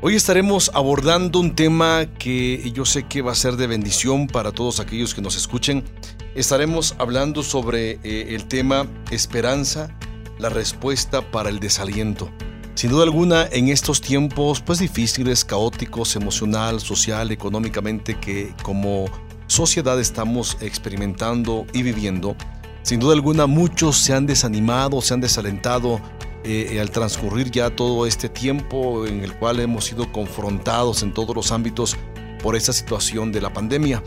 Hoy estaremos abordando un tema que yo sé que va a ser de bendición para todos aquellos que nos escuchen. Estaremos hablando sobre eh, el tema esperanza, la respuesta para el desaliento. Sin duda alguna, en estos tiempos pues difíciles, caóticos, emocional, social, económicamente que como sociedad estamos experimentando y viviendo, sin duda alguna muchos se han desanimado, se han desalentado eh, al transcurrir ya todo este tiempo en el cual hemos sido confrontados en todos los ámbitos por esta situación de la pandemia.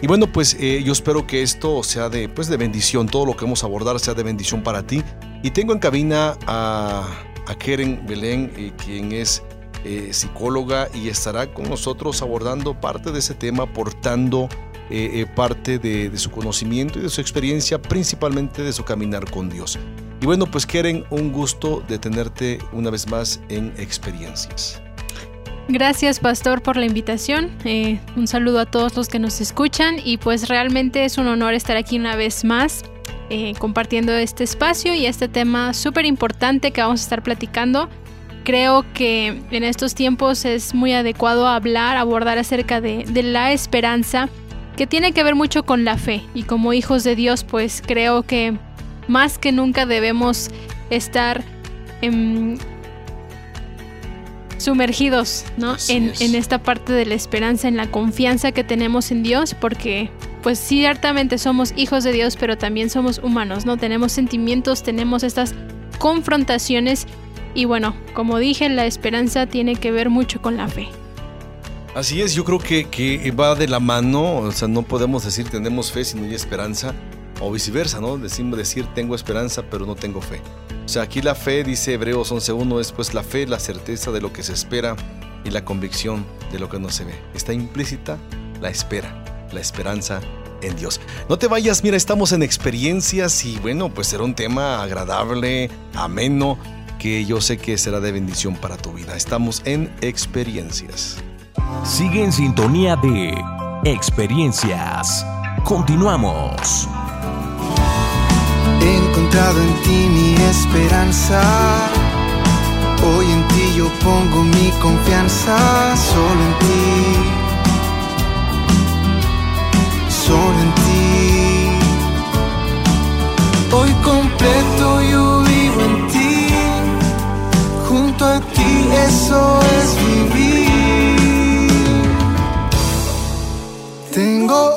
Y bueno, pues eh, yo espero que esto sea de, pues de bendición, todo lo que vamos a abordar sea de bendición para ti. Y tengo en cabina a, a Keren Belén, eh, quien es psicóloga y estará con nosotros abordando parte de ese tema, aportando parte de, de su conocimiento y de su experiencia, principalmente de su caminar con Dios. Y bueno, pues quieren un gusto de tenerte una vez más en experiencias. Gracias Pastor por la invitación. Eh, un saludo a todos los que nos escuchan y pues realmente es un honor estar aquí una vez más eh, compartiendo este espacio y este tema súper importante que vamos a estar platicando. Creo que en estos tiempos es muy adecuado hablar, abordar acerca de la esperanza que tiene que ver mucho con la fe y como hijos de Dios pues creo que más que nunca debemos estar em, sumergidos ¿no? En, en, esta parte de la esperanza, en la confianza que tenemos en Dios, porque pues ciertamente somos hijos de Dios, pero también somos humanos, ¿no? Tenemos sentimientos, tenemos estas confrontaciones y bueno, como dije, la esperanza tiene que ver mucho con la fe. Así es, yo creo que, que va de la mano, o sea, no podemos decir tenemos fe si no hay esperanza o viceversa, ¿no? Decimos decir tengo esperanza pero no tengo fe. O sea, aquí la fe, dice Hebreos 11.1, es pues la fe, la certeza de lo que se espera y la convicción de lo que no se ve. Está implícita la espera, la esperanza en Dios. No te vayas, mira, estamos en experiencias y bueno, pues será un tema agradable, ameno, que yo sé que será de bendición para tu vida. Estamos en experiencias. Sigue en sintonía de experiencias. Continuamos. He encontrado en ti mi esperanza. Hoy en ti yo pongo mi confianza, solo en ti. Solo en ti. Hoy completo yo vivo en ti. Junto a ti eso es vivir. Tengo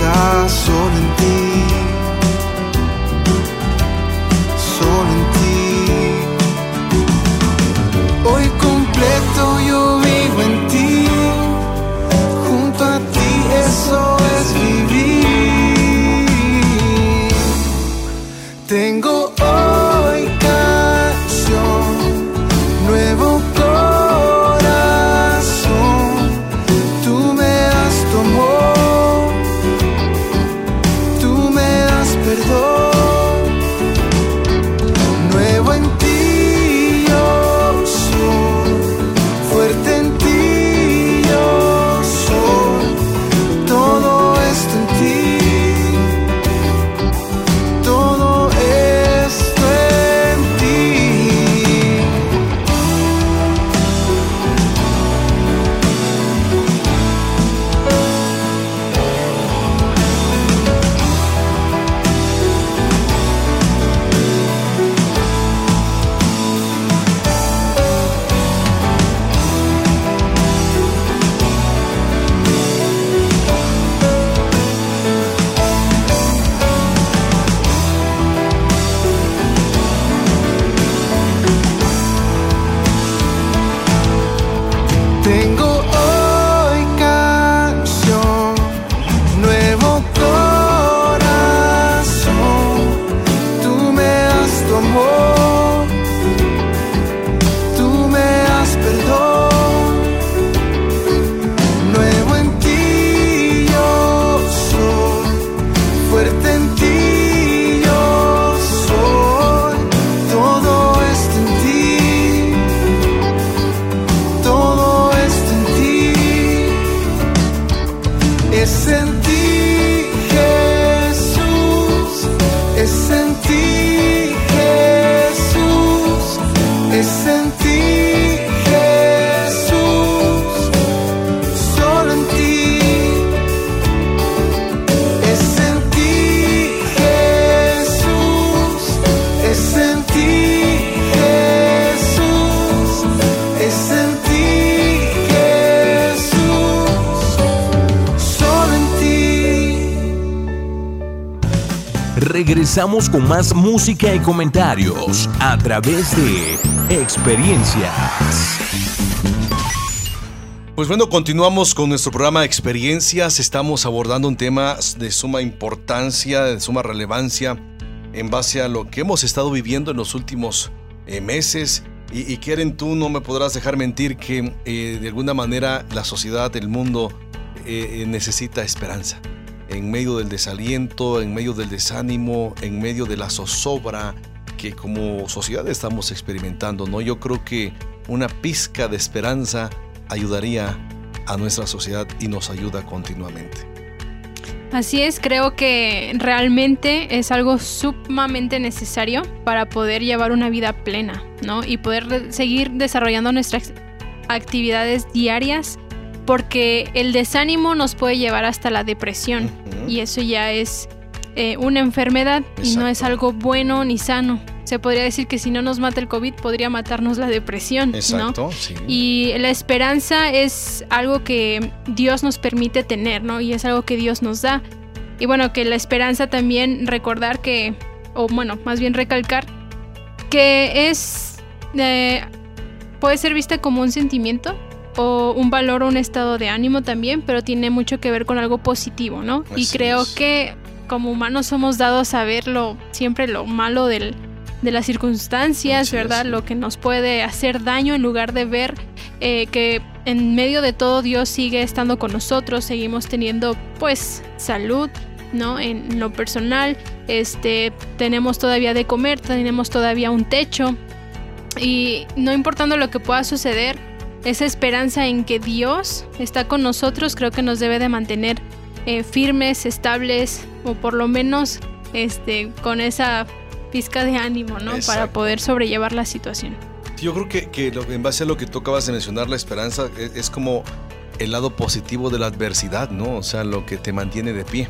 confianza, solo en ti. Regresamos con más música y comentarios a través de experiencias. Pues bueno, continuamos con nuestro programa Experiencias. Estamos abordando un tema de suma importancia, de suma relevancia, en base a lo que hemos estado viviendo en los últimos eh, meses. Y, y Keren, tú no me podrás dejar mentir que eh, de alguna manera la sociedad, el mundo, eh, necesita esperanza. En medio del desaliento, en medio del desánimo, en medio de la zozobra que como sociedad estamos experimentando, ¿no? Yo creo que una pizca de esperanza ayudaría a nuestra sociedad y nos ayuda continuamente. Así es, creo que realmente es algo sumamente necesario para poder llevar una vida plena, ¿no? Y poder seguir desarrollando nuestras actividades diarias, porque el desánimo nos puede llevar hasta la depresión y eso ya es eh, una enfermedad y no es algo bueno ni sano. Se podría decir que si no nos mata el COVID, podría matarnos la depresión. Exacto, sí. Y la esperanza es algo que Dios nos permite tener, ¿no? Y es algo que Dios nos da. Y bueno, que la esperanza también recordar que, o bueno, más bien recalcar, que es, eh, puede ser vista como un sentimiento o un valor o un estado de ánimo también, pero tiene mucho que ver con algo positivo, ¿no? y creo que como humanos somos dados a ver siempre lo malo del, de las circunstancias, ¿verdad? Lo que nos puede hacer daño en lugar de ver eh, que en medio de todo Dios sigue estando con nosotros, seguimos teniendo pues salud, ¿no? En lo personal, este, tenemos todavía de comer, tenemos todavía un techo y no importando lo que pueda suceder, esa esperanza en que Dios está con nosotros creo que nos debe de mantener eh, firmes, estables o por lo menos este, con esa pizca de ánimo, ¿no? Para poder sobrellevar la situación. Yo creo que, que en base a lo que tú acabas de mencionar, la esperanza e, es, como el lado positivo de la adversidad, ¿no? O sea, lo que te mantiene de pie.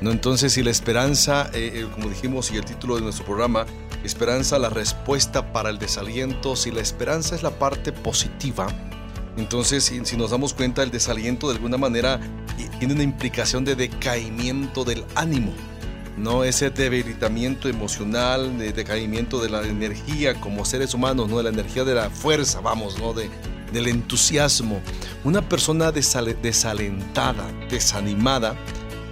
¿no? Entonces, si la esperanza, eh, eh, como dijimos y el título de nuestro programa, esperanza, la respuesta para el desaliento, si la esperanza es la parte positiva, entonces si, nos damos cuenta, el desaliento de alguna manera tiene una implicación de decaimiento del ánimo. ¿no? Ese debilitamiento emocional, de decaimiento de la energía como seres humanos, ¿no? De la energía de la fuerza, vamos, ¿no? De, del entusiasmo. Una persona desalentada, desanimada,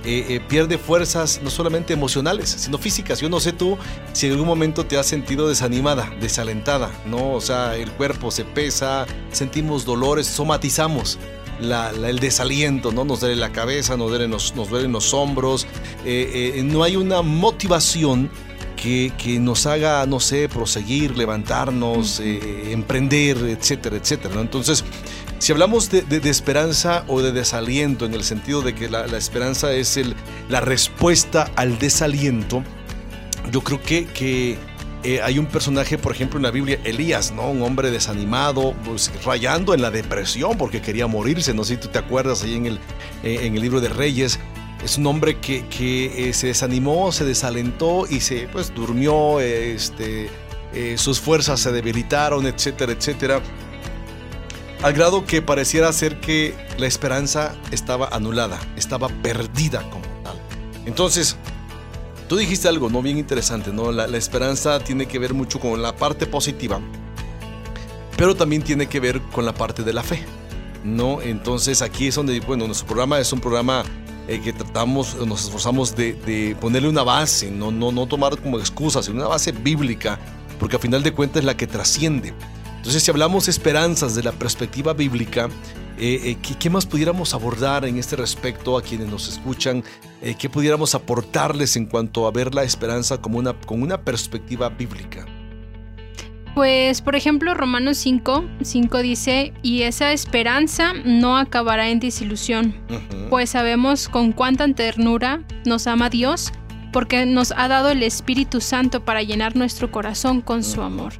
eh, eh, pierde fuerzas no solamente emocionales, sino físicas. Yo no sé tú si en algún momento te has sentido desanimada, desalentada, ¿no? O sea, el cuerpo se pesa, sentimos dolores, somatizamos el desaliento, ¿no? Nos duele la cabeza, nos duelen los, nos duelen los hombros, eh, no hay una motivación que, nos haga, no sé, proseguir, levantarnos, eh, emprender, etcétera, etcétera, ¿no? Entonces, si hablamos de, esperanza o de desaliento, en el sentido de que la, esperanza es el, la respuesta al desaliento, yo creo que, que eh, hay un personaje, por ejemplo, en la Biblia, Elías, ¿no? Un hombre desanimado, pues, rayando en la depresión porque quería morirse. No sé si tú te acuerdas ahí en el, eh, en el libro de Reyes. Es un hombre que, que eh, se desanimó, se desalentó y se pues durmió, este, sus fuerzas se debilitaron, etcétera, etcétera. Al grado que pareciera ser que la esperanza estaba anulada, estaba perdida como tal. Entonces, Tú dijiste algo, ¿no? Bien interesante, ¿no? La, esperanza tiene que ver mucho con la parte positiva, pero también tiene que ver con la parte de la fe, ¿no? Entonces aquí es donde, bueno, nuestro programa es un programa eh, que tratamos, nos esforzamos de, ponerle una base, no, no, no tomar como excusa, sino una base bíblica, porque a final de cuentas es la que trasciende. Entonces, si hablamos esperanzas de la perspectiva bíblica, eh, eh, ¿qué, más pudiéramos abordar en este respecto a quienes nos escuchan? Eh, ¿Qué pudiéramos aportarles en cuanto a ver la esperanza como una, con una perspectiva bíblica? Pues, por ejemplo, Romanos 5, 5 dice, y esa esperanza no acabará en desilusión, pues sabemos con cuánta ternura nos ama Dios, porque nos ha dado el Espíritu Santo para llenar nuestro corazón con su amor.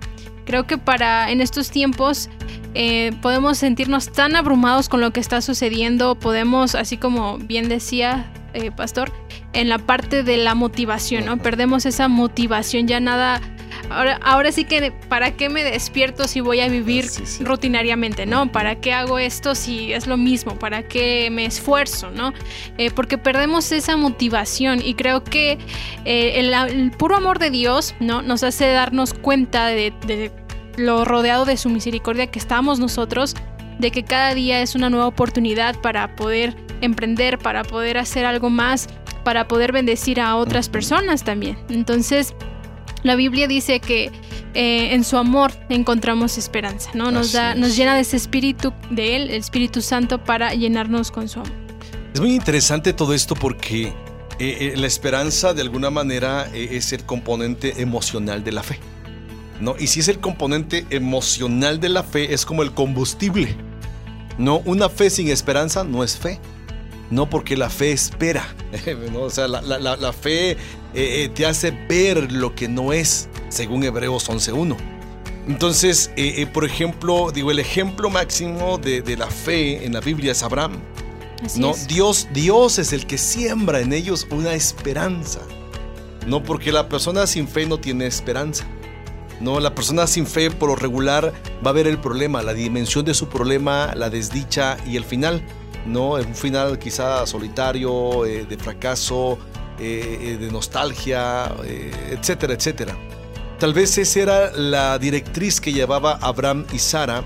Creo que para en estos tiempos eh, podemos sentirnos tan abrumados con lo que está sucediendo, podemos, así como bien decía eh, Pastor, en la parte de la motivación, ¿no? Perdemos esa motivación, ya nada ahora, ahora sí que, ¿para qué me despierto si voy a vivir rutinariamente, no? ¿Para qué hago esto si es lo mismo? ¿Para qué me esfuerzo, no? Eh, porque perdemos esa motivación y creo que eh, el, puro amor de Dios, ¿no? Nos hace darnos cuenta de, de lo rodeado de su misericordia que estamos nosotros, de que cada día es una nueva oportunidad para poder emprender, para poder hacer algo más, para poder bendecir a otras personas también. Entonces, la Biblia dice que eh, en su amor encontramos esperanza, ¿no? Nos, da, nos llena de ese espíritu de Él, el Espíritu Santo, para llenarnos con su amor. Es muy interesante todo esto porque eh, eh, la esperanza de alguna manera es el componente emocional de la fe. ¿no? Y si es el componente emocional de la fe, es como el combustible. No, una fe sin esperanza no es fe. No porque la fe espera. O sea, la, fe eh, eh, te hace ver lo que no es, según Hebreos 11.1. Entonces, eh, por ejemplo, digo, el ejemplo máximo de, la fe en la Biblia es Abraham. no, Dios, Dios es el que siembra en ellos una esperanza. No porque la persona sin fe no tiene esperanza. No, la persona sin fe por lo regular va a ver el problema, la dimensión de su problema, la desdicha y el final. ¿No? Un final quizá solitario, eh, de fracaso, eh, eh, de nostalgia, etcétera, etcétera. Tal vez esa era la directriz que llevaba Abraham y Sara,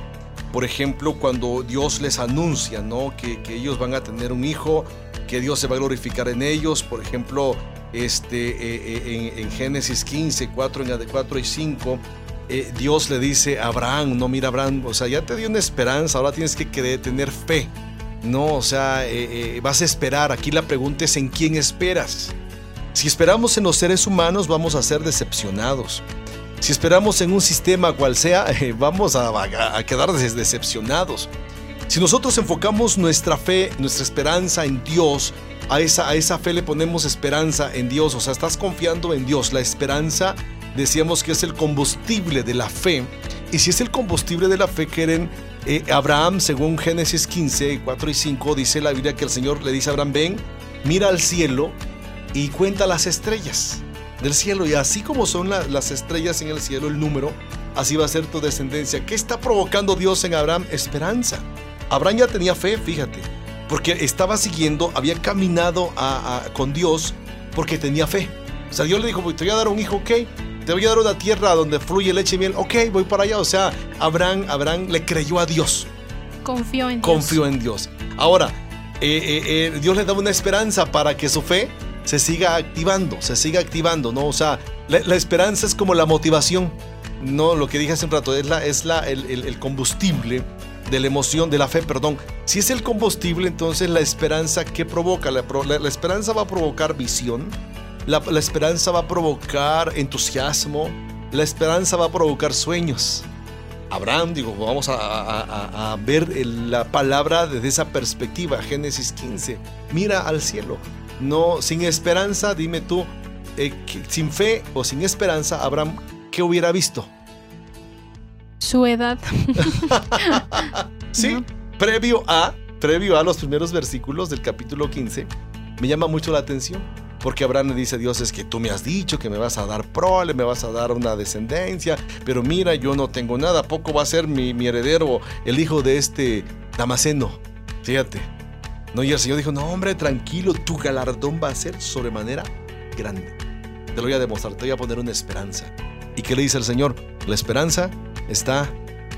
por ejemplo, cuando Dios les anuncia ¿no? que, ellos van a tener un hijo, que Dios se va a glorificar en ellos, por ejemplo, este, en, Génesis 15, 4, 4 y 5, eh, Dios le dice a Abraham, no mira Abraham, o sea, ya te dio una esperanza, ahora tienes que tener fe. No, o sea, vas a esperar. Aquí la pregunta es en quién esperas. Si esperamos en los seres humanos, vamos a ser decepcionados. Si esperamos en un sistema cual sea, vamos a, a quedar decepcionados. Si nosotros enfocamos nuestra fe, nuestra esperanza en Dios, a esa, a esa fe le ponemos esperanza en Dios, o sea, estás confiando en Dios. La esperanza decíamos que es el combustible de la fe. Y si es el combustible de la fe, quieren eh, Abraham, según Génesis 15, 4 y 5, dice la Biblia que el Señor le dice a Abraham, ven, mira al cielo y cuenta las estrellas del cielo. Y así como son las estrellas en el cielo, el número, así va a ser tu descendencia. ¿Qué está provocando Dios en Abraham? Esperanza. Abraham ya tenía fe, fíjate porque estaba siguiendo, había caminado con Dios porque tenía fe. O sea, Dios le dijo, te voy a dar un hijo, ok, te voy a dar una tierra donde fluye leche y miel, ok, voy para allá. O sea, Abraham, Abraham le creyó a Dios. Confió en Dios. Confió en Dios. Ahora, eh, eh, eh, Dios le da una esperanza para que su fe se siga activando, se siga activando, ¿no? O sea, la, esperanza es como la motivación, ¿no? Lo que dije hace un rato, es, la, es la, el combustible de la emoción, de la fe, perdón. Si es el combustible, entonces la esperanza, ¿qué provoca? La, esperanza va a provocar visión, la, esperanza va a provocar entusiasmo, la esperanza va a provocar sueños. Abraham, digo, vamos a, ver la palabra desde esa perspectiva, Génesis 15. Mira al cielo. No, sin esperanza, dime tú, eh, sin fe o sin esperanza, Abraham, ¿qué hubiera visto? su edad. sí, previo a, previo a los primeros versículos del capítulo 15, me llama mucho la atención. Porque Abraham le dice a Dios, es que tú me has dicho que me vas a dar prole, me vas a dar una descendencia, pero mira, yo no tengo nada, poco va a ser mi, heredero, el hijo de este Damaseno. Fíjate. No, y el Señor dijo, no hombre, tranquilo, tu galardón va a ser sobremanera grande. Te lo voy a demostrar, te voy a poner una esperanza. ¿Y qué le dice el Señor? La esperanza está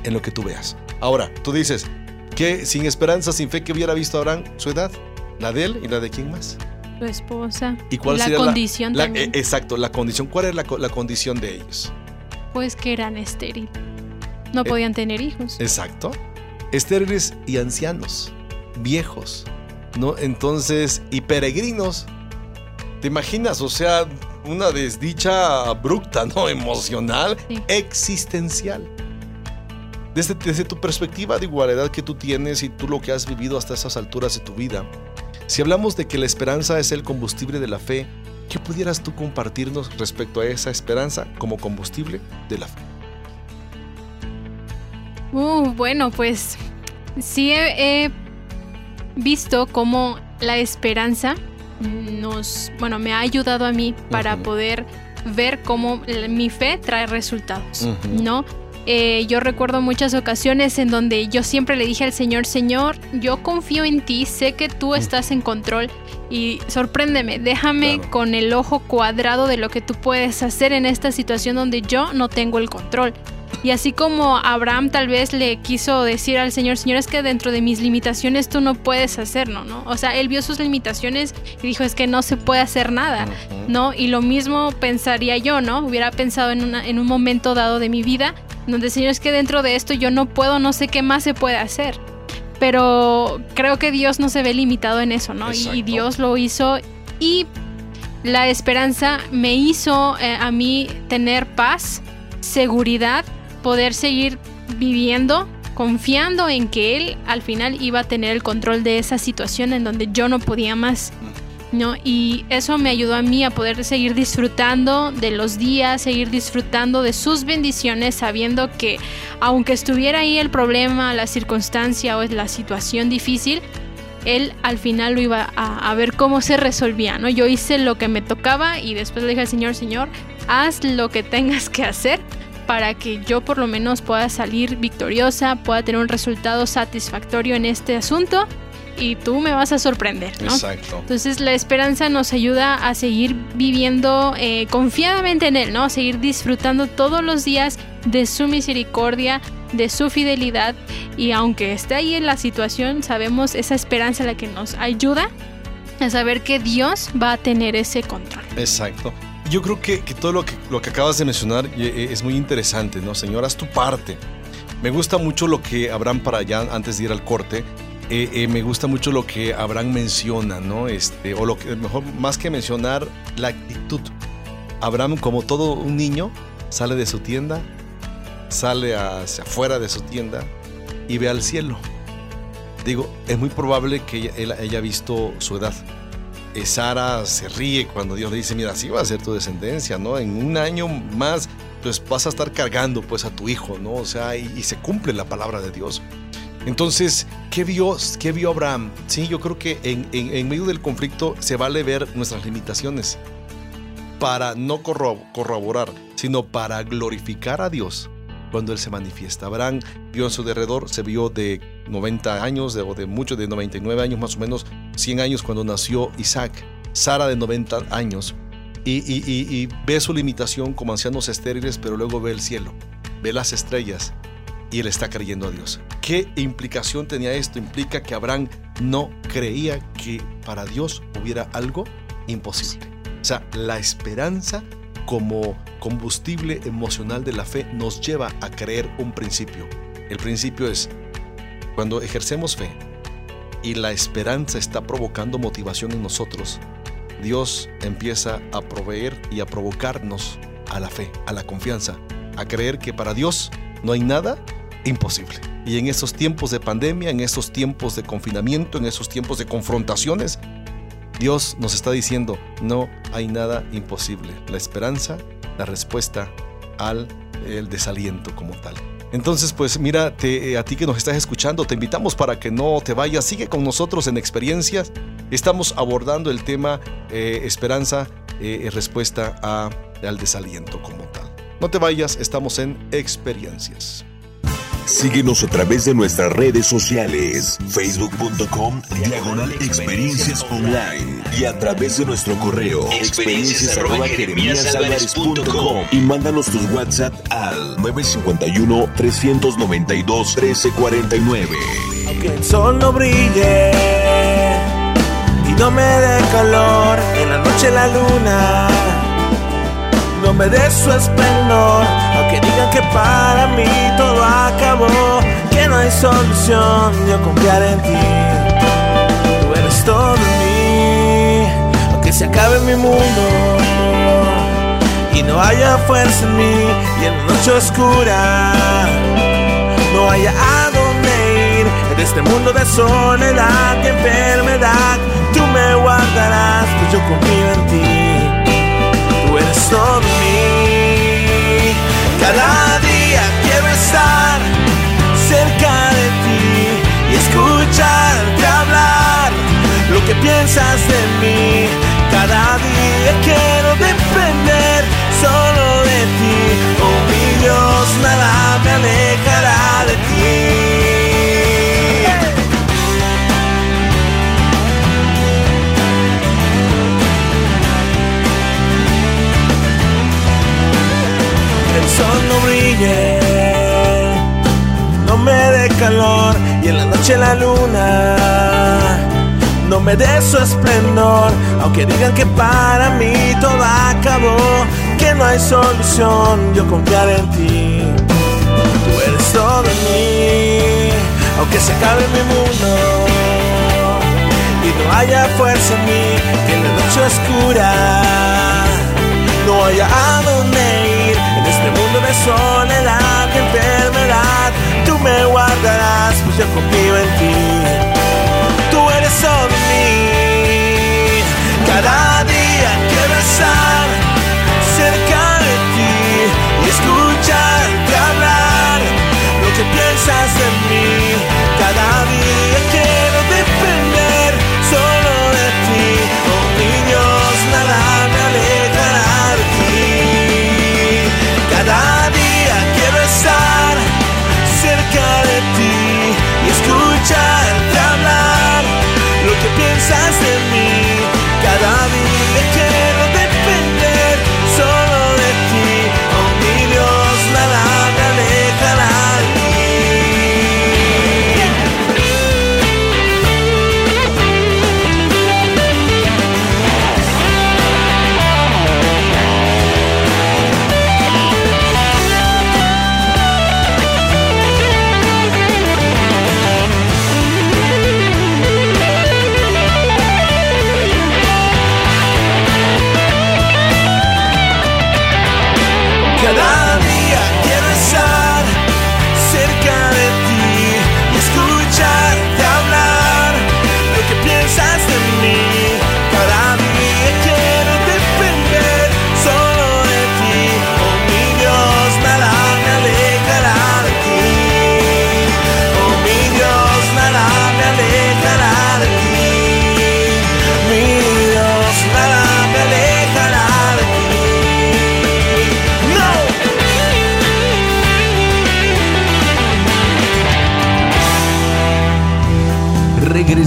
en lo que tú veas. Ahora, tú dices, que sin esperanza, sin fe que hubiera visto Abraham su edad, la de él y la de quién más. Su esposa. ¿Y cuál la condición también. Eh, exacto, la condición. ¿Cuál es la, condición de ellos? Pues que eran estériles. No eh, podían tener hijos. Exacto. Estériles y ancianos, viejos, ¿no? Entonces, y peregrinos. ¿Te imaginas? O sea, una desdicha abrupta, ¿no? Emocional, existencial. Desde, desde, tu perspectiva de igualdad que tú tienes y tú lo que has vivido hasta esas alturas de tu vida, si hablamos de que la esperanza es el combustible de la fe, ¿qué pudieras tú compartirnos respecto a esa esperanza como combustible de la fe? Uh, bueno, pues sí he visto cómo la esperanza nos, bueno, me ha ayudado a mí para poder ver cómo mi fe trae resultados, ¿no? Eh, yo recuerdo muchas ocasiones en donde yo siempre le dije al Señor, Señor, yo confío en ti, sé que tú estás en control y sorpréndeme, déjame con el ojo cuadrado de lo que tú puedes hacer en esta situación donde yo no tengo el control. Y así como Abraham tal vez le quiso decir al Señor, Señor, es que dentro de mis limitaciones tú no puedes hacerlo, ¿no? O sea, él vio sus limitaciones y dijo, es que no se puede hacer nada, ¿no? Y lo mismo pensaría yo, ¿no? Hubiera pensado en, en un momento dado de mi vida, donde, Señor, es que dentro de esto yo no puedo, no sé qué más se puede hacer. Pero creo que Dios no se ve limitado en eso, ¿no? Y, Dios lo hizo y la esperanza me hizo eh, a mí tener paz, seguridad poder seguir viviendo confiando en que él al final iba a tener el control de esa situación en donde yo no podía más. ¿No? Y eso me ayudó a mí a poder seguir disfrutando de los días, seguir disfrutando de sus bendiciones, sabiendo que aunque estuviera ahí el problema, la circunstancia o la situación difícil, él al final lo iba a, ver cómo se resolvía, ¿no? Yo hice lo que me tocaba y después le dije al Señor, Señor, haz lo que tengas que hacer para que yo por lo menos pueda salir victoriosa, pueda tener un resultado satisfactorio en este asunto y tú me vas a sorprender, ¿no? Exacto. Entonces la esperanza nos ayuda a seguir viviendo eh, confiadamente en Él, ¿no? A seguir disfrutando todos los días de su misericordia, de su fidelidad y aunque esté ahí en la situación, sabemos esa esperanza la que nos ayuda a saber que Dios va a tener ese control. Exacto yo creo que, todo lo que, lo que acabas de mencionar eh, es muy interesante, ¿no? Señor, haz tu parte. Me gusta mucho lo que Abraham, para allá, antes de ir al corte, eh, eh, me gusta mucho lo que Abraham menciona, ¿no? Este, o lo que, mejor, más que mencionar, la actitud. Abraham, como todo un niño, sale de su tienda, sale hacia afuera de su tienda y ve al cielo. Digo, es muy probable que ella haya visto su edad Sara se ríe cuando Dios le dice, mira, así va a ser tu descendencia, ¿no? En un año más, pues vas a estar cargando pues a tu hijo, ¿no? O sea, y, se cumple la palabra de Dios. Entonces, ¿qué vio, qué vio Abraham? Sí, yo creo que en, medio del conflicto se vale ver nuestras limitaciones para no corroborar, sino para glorificar a Dios cuando Él se manifiesta. Abraham vio en su derredor, se vio de 90 años, de, o de mucho, de 99 años más o menos, 100 años cuando nació Isaac, Sara de 90 años, y, ve su limitación como ancianos estériles, pero luego ve el cielo, ve las estrellas, y él está creyendo a Dios. ¿Qué implicación tenía esto? Implica que Abraham no creía que para Dios hubiera algo imposible. O sea, la esperanza como combustible emocional de la fe nos lleva a creer un principio. El principio es, cuando ejercemos fe y la esperanza está provocando motivación en nosotros, Dios empieza a proveer y a provocarnos a la fe, a la confianza, a creer que para Dios no hay nada imposible. Y en esos tiempos de pandemia, en esos tiempos de confinamiento, en esos tiempos de confrontaciones, Dios nos está diciendo, no hay nada imposible. La esperanza, la respuesta al el desaliento como tal. Entonces, pues mira, eh, a ti que nos estás escuchando, te invitamos para que no te vayas, sigue con nosotros en experiencias. Estamos abordando el tema eh, esperanza, eh, respuesta a, al desaliento como tal. No te vayas, estamos en experiencias. Síguenos a través de nuestras redes sociales, facebook.com diagonal experiencias online y a través de nuestro correo experiencias y mándanos tus WhatsApp al 951 392 1349. Que el sol no brille y no me dé calor, en la noche la luna no me dé su esplendor, aunque digan que para mí todo acabó, que no hay solución, yo confiar en ti. Tú eres todo en mí, aunque se acabe mi mundo y no haya fuerza en mí y en la noche oscura no haya a dónde ir en este mundo de soledad y enfermedad. Tú me guardarás, pues yo confío en ti todo mí. Cada día quiero estar cerca de ti y escucharte hablar lo que piensas de mí. Cada día quiero depender solo de ti. Oh mi Dios, nada me aleja brille, no me dé calor y en la noche la luna no me dé su esplendor, aunque digan que para mí todo acabó, que no hay solución, yo confiaré en ti. Tú eres todo en mí, aunque se acabe mi mundo y no haya fuerza en mí, en la noche oscura no haya a ir de soledad, de enfermedad. Tú me guardarás, pues yo confío en ti.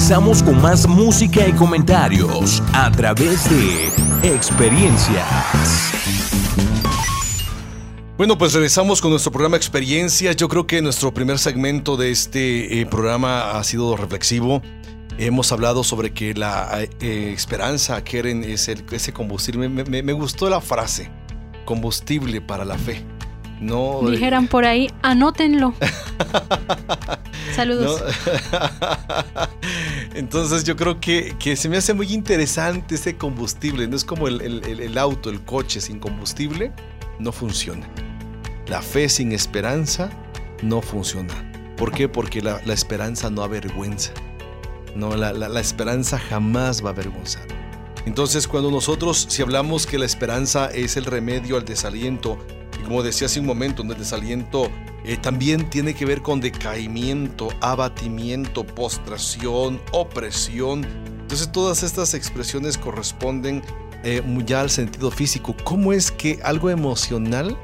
Regresamos con más música y comentarios a través de experiencias. Bueno, pues regresamos con nuestro programa Experiencias. Yo creo que nuestro primer segmento de este eh, programa ha sido reflexivo. Hemos hablado sobre que la eh, esperanza, Keren, es ese combustible. Me gustó la frase, combustible para la fe. No, eh, Dijeran por ahí, anótenlo. Saludos. ¿no? Entonces yo creo que, que se me hace muy interesante ese combustible. No es como el, el- auto, el coche sin combustible, no funciona. La fe sin esperanza no funciona. ¿Por qué? Porque la, la esperanza no avergüenza. No, la, la- la esperanza jamás va a avergonzar. Entonces cuando nosotros, si hablamos que la esperanza es el remedio al desaliento, como decía hace un momento, el desaliento eh, también tiene que ver con decaimiento, abatimiento, postración, opresión. Entonces todas estas expresiones corresponden eh, ya al sentido físico. ¿Cómo es que algo emocional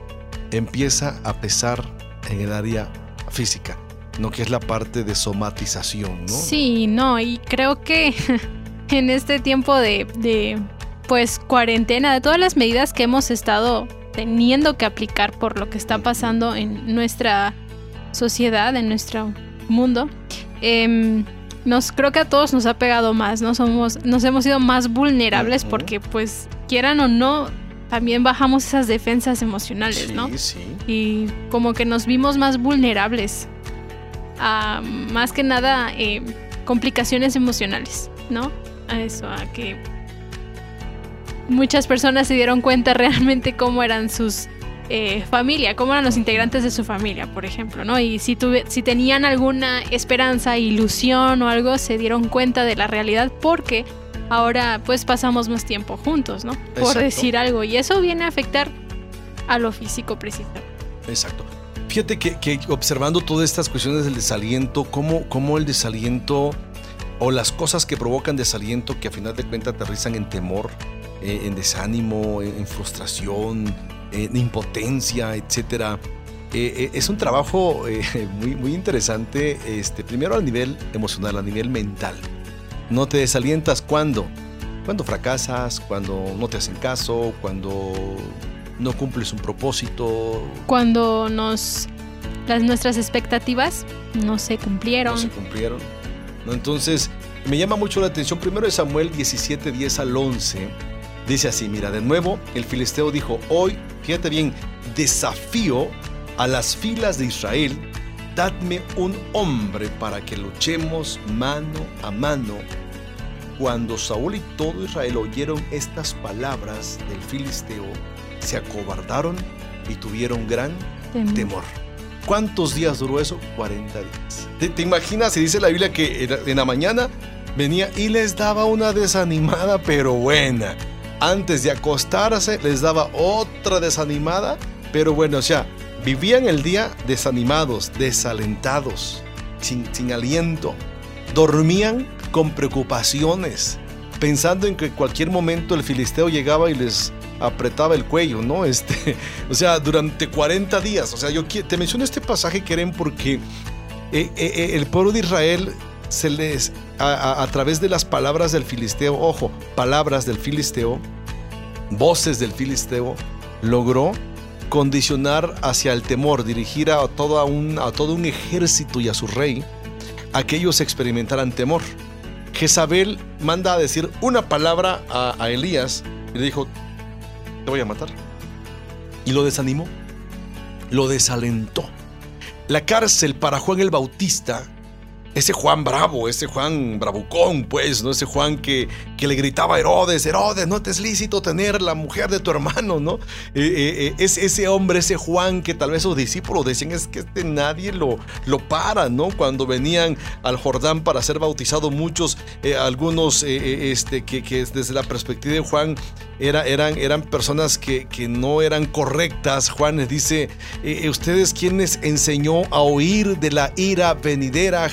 empieza a pesar en el área física? No que es la parte de somatización, ¿no? Sí, no, y creo que en este tiempo de, de, pues cuarentena, de todas las medidas que hemos estado teniendo que aplicar por lo que está pasando en nuestra sociedad, en nuestro mundo, em, nos creo que a todos nos ha pegado más, ¿no? Somos, nos hemos sido más vulnerables porque, pues, quieran o no, también bajamos esas defensas emocionales, sí, ¿no? sí. y como que nos vimos más vulnerables a más que nada eh, complicaciones emocionales, ¿no? A eso, a que muchas personas se dieron cuenta realmente cómo eran sus eh, familia, cómo eran los integrantes de su familia, por ejemplo, ¿no? Y si, tuve, si tenían alguna esperanza, ilusión o algo, se dieron cuenta de la realidad porque ahora pues pasamos más tiempo juntos, ¿no? Por Exacto. decir algo. Y eso viene a afectar a lo físico precisamente. Exacto. Fíjate que, que observando todas estas cuestiones del desaliento, cómo, cómo el desaliento o las cosas que provocan desaliento, que a final de cuentas aterrizan en temor, eh, en desánimo, en, en frustración, en impotencia, etcétera. Eh, eh, es un trabajo eh, muy, muy interesante, este, primero a nivel emocional, a nivel mental. No te desalientas cuando, cuando fracasas, cuando no te hacen caso, cuando no cumples un propósito. Cuando nos las nuestras expectativas no se cumplieron. No se cumplieron. Entonces, me llama mucho la atención. Primero de Samuel 17, 10 al 11. Dice así, mira, de nuevo el filisteo dijo, hoy, fíjate bien, desafío a las filas de Israel, dadme un hombre para que luchemos mano a mano. Cuando Saúl y todo Israel oyeron estas palabras del filisteo, se acobardaron y tuvieron gran Temor. temor. ¿Cuántos días duró eso? 40 días. ¿Te, te imaginas? Se dice la Biblia que en, en la mañana venía y les daba una desanimada, pero buena. Antes de acostarse, les daba otra desanimada, pero bueno, o sea, vivían el día desanimados, desalentados, sin, sin aliento. Dormían con preocupaciones, pensando en que en cualquier momento el filisteo llegaba y les apretaba el cuello, ¿no? Este, o sea, durante 40 días. O sea, yo te menciono este pasaje, Keren, porque eh, eh, eh, el pueblo de Israel se les, a, través de las palabras del filisteo, ojo, palabras del filisteo, voces del filisteo, logró condicionar hacia el temor, dirigir a, toda un, a todo un ejército y a su rey a que ellos experimentaran temor. Jezabel manda a decir una palabra a, a Elías y le dijo, te voy a matar. Y lo desanimó, lo desalentó. La cárcel para Juan el Bautista, ese Juan bravo, ese Juan bravucón, pues, ¿no? Ese Juan que, que le gritaba a Herodes, Herodes, no te es lícito tener la mujer de tu hermano, ¿no? Eh, eh, eh, es ese hombre, ese Juan que tal vez sus discípulos decían es que este nadie lo, lo para, ¿no? Cuando venían al Jordán para ser bautizados muchos, algunos este, que, desde la perspectiva de Juan era, eran, eran personas que, que no eran correctas. Juan les dice, ustedes quienes enseñó a oír de la ira venidera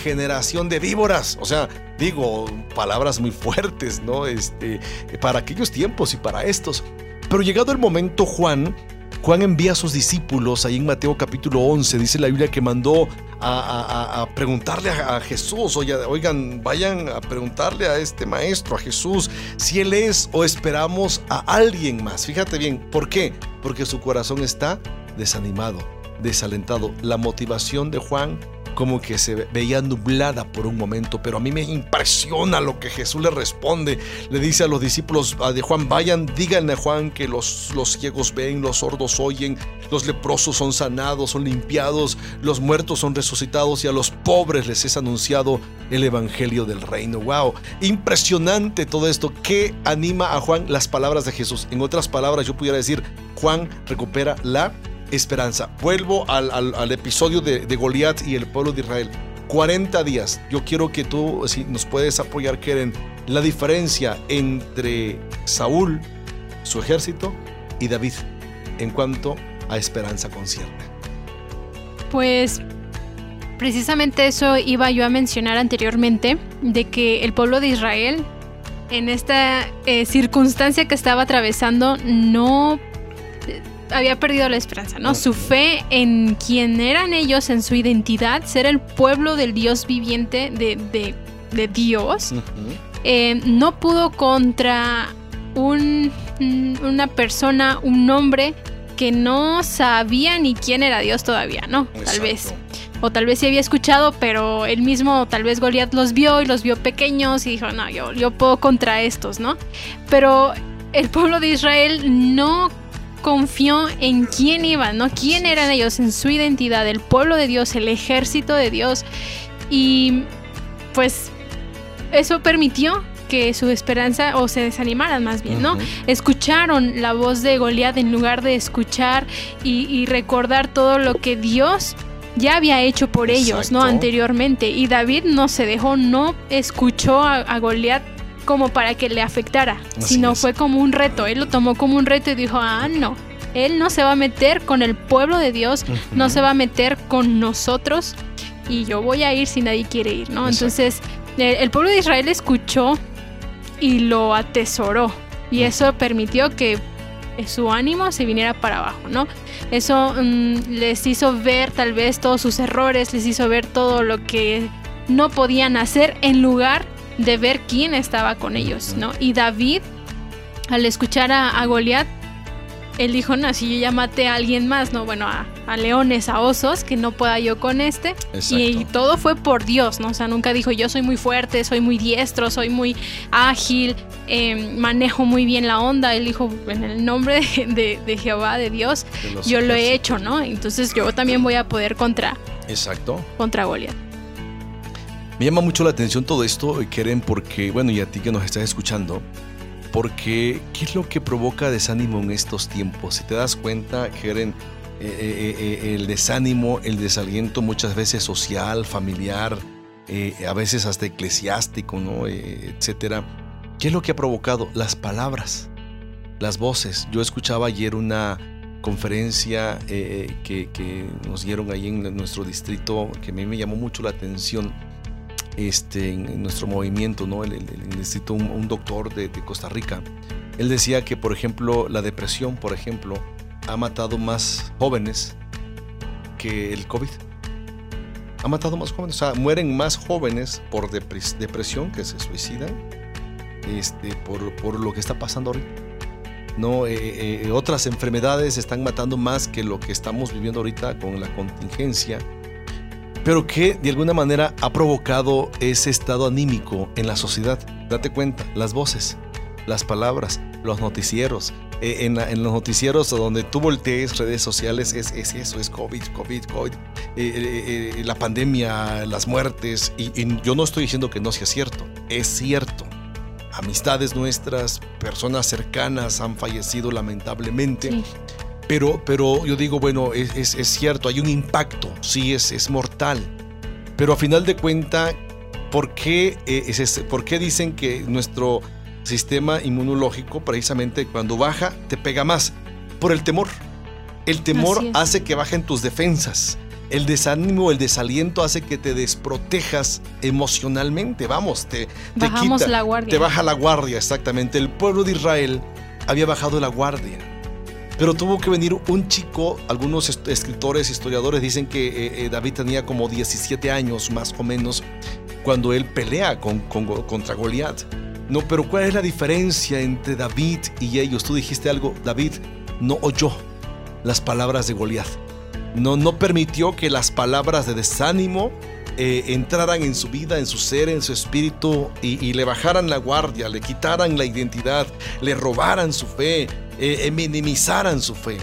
de víboras. O sea, digo, palabras muy fuertes, ¿no? Este, para aquellos tiempos y para estos. Pero llegado el momento, Juan, Juan envía a sus discípulos, ahí en Mateo capítulo 11, dice la Biblia que mandó a, a- a- preguntarle a, a Jesús, oigan, vayan a preguntarle a este maestro, a Jesús, si él es o esperamos a alguien más. Fíjate bien, ¿por qué? Porque su corazón está desanimado, desalentado. La motivación de Juan como que se veía nublada por un momento, pero a mí me impresiona lo que Jesús le responde. Le dice a los discípulos ah, de Juan, vayan, díganle a Juan que los, los ciegos ven, los sordos oyen, los leprosos son sanados, son limpiados, los muertos son resucitados y a los pobres les es anunciado el evangelio del reino. ¡Wow! Impresionante todo esto. ¿Qué anima a Juan? Las palabras de Jesús. En otras palabras, yo pudiera decir, Juan recupera la esperanza. Vuelvo al, al- episodio de, de Goliat y el pueblo de Israel. 40 días. Yo quiero que tú, si nos puedes apoyar, Keren, la diferencia entre Saúl, su ejército, y David en cuanto a esperanza concierne. Pues precisamente eso iba yo a mencionar anteriormente, de que el pueblo de Israel en esta eh, circunstancia que estaba atravesando no había perdido la esperanza, ¿no? Su fe en quién eran ellos, en su identidad, ser el pueblo del Dios viviente, de, de- de Dios, eh, no pudo contra un- un- una persona, un hombre que no sabía ni quién era Dios todavía, ¿no? Tal vez. O tal vez sí había escuchado, pero él mismo, tal vez Goliat los vio y los vio pequeños y dijo, no, yo, yo puedo contra estos, ¿no? Pero el pueblo de Israel no confió en quién iban, ¿no? ¿Quién eran ellos en su identidad? El pueblo de Dios, el ejército de Dios. Y pues eso permitió que su esperanza o se desanimaran más bien, ¿no? Escucharon la voz de Goliat en lugar de escuchar y, y recordar todo lo que Dios ya había hecho por ellos, ¿no? Anteriormente. Y David no se dejó, no escuchó a, a Goliat como para que le afectara, Así sino es. fue como un reto. Él lo tomó como un reto y dijo, ah, no. Él no se va a meter con el pueblo de Dios, no se va a meter con nosotros y yo voy a ir si nadie quiere ir, ¿no? Exacto. Entonces, el, el pueblo de Israel escuchó y lo atesoró y eso permitió que su ánimo se viniera para abajo, ¿no? Eso mm, les hizo ver tal vez todos sus errores, les hizo ver todo lo que no podían hacer en lugar de ver quién estaba con ellos, ¿no? Y David, al escuchar a, a Goliat, él dijo, no, si yo ya maté a alguien más, no, bueno, a, leones, a osos, que no pueda yo con este. Y, todo fue por Dios, ¿no? O sea, nunca dijo, yo soy muy fuerte, soy muy diestro, soy muy ágil, em, manejo muy bien la onda. Él dijo, en el nombre de, Jehová, de Dios, yo lo he hecho, ¿no? Entonces yo también voy a poder contra. Exacto. Contra Goliat. Me llama mucho la atención todo esto, Keren, porque, bueno, y a ti que nos estás escuchando, porque ¿qué es lo que provoca desánimo en estos tiempos? Si te das cuenta, Keren, eh, eh, eh, el desánimo, el desaliento muchas veces social, familiar, a veces hasta eclesiástico, ¿no? etcétera. ¿Qué es lo que ha provocado? Las palabras, las voces. Yo escuchaba ayer una conferencia que, nos dieron ahí en nuestro distrito que a mí me llamó mucho la atención este, en, nuestro movimiento, ¿no? El, el, un, doctor de, Costa Rica. Él decía que, por ejemplo, la depresión, por ejemplo, ha matado más jóvenes que el COVID. Ha matado más jóvenes, o sea, mueren más jóvenes por depresión que se suicidan este, por, por lo que está pasando ahorita. No, eh, eh, eh, otras enfermedades están matando más que lo que estamos viviendo ahorita con la contingencia pero que de alguna manera ha provocado ese estado anímico en la sociedad. Date cuenta, las voces, las palabras, los noticieros. Eh, en, los noticieros donde tú voltees redes sociales es, eso, es COVID, COVID, COVID, eh, eh, la pandemia, las muertes. Y, yo no estoy diciendo que no sea cierto, es cierto. Amistades nuestras, personas cercanas han fallecido lamentablemente. Pero, pero yo digo, bueno, es, cierto, hay un impacto, sí, es, es mortal. Pero a final de cuentas, ¿por qué, eh, ¿por qué dicen que nuestro sistema inmunológico, precisamente cuando baja, te pega más? Por el temor. El temor hace que bajen tus defensas. El desánimo, el desaliento hace que te desprotejas emocionalmente. Vamos, te, te quita, la guardia. Te baja la guardia, exactamente. El pueblo de Israel había bajado la guardia pero tuvo que venir un chico, algunos escritores, historiadores dicen que eh, eh, David tenía como 17 años más o menos cuando él pelea con, contra Goliat. No, pero ¿cuál es la diferencia entre David y ellos? Tú dijiste algo, David no oyó las palabras de Goliat. No, no permitió que las palabras de desánimo eh, entraran en su vida, en su ser, en su espíritu y, le bajaran la guardia, le quitaran la identidad, le robaran su fe, eh, eh, minimizaran su fe.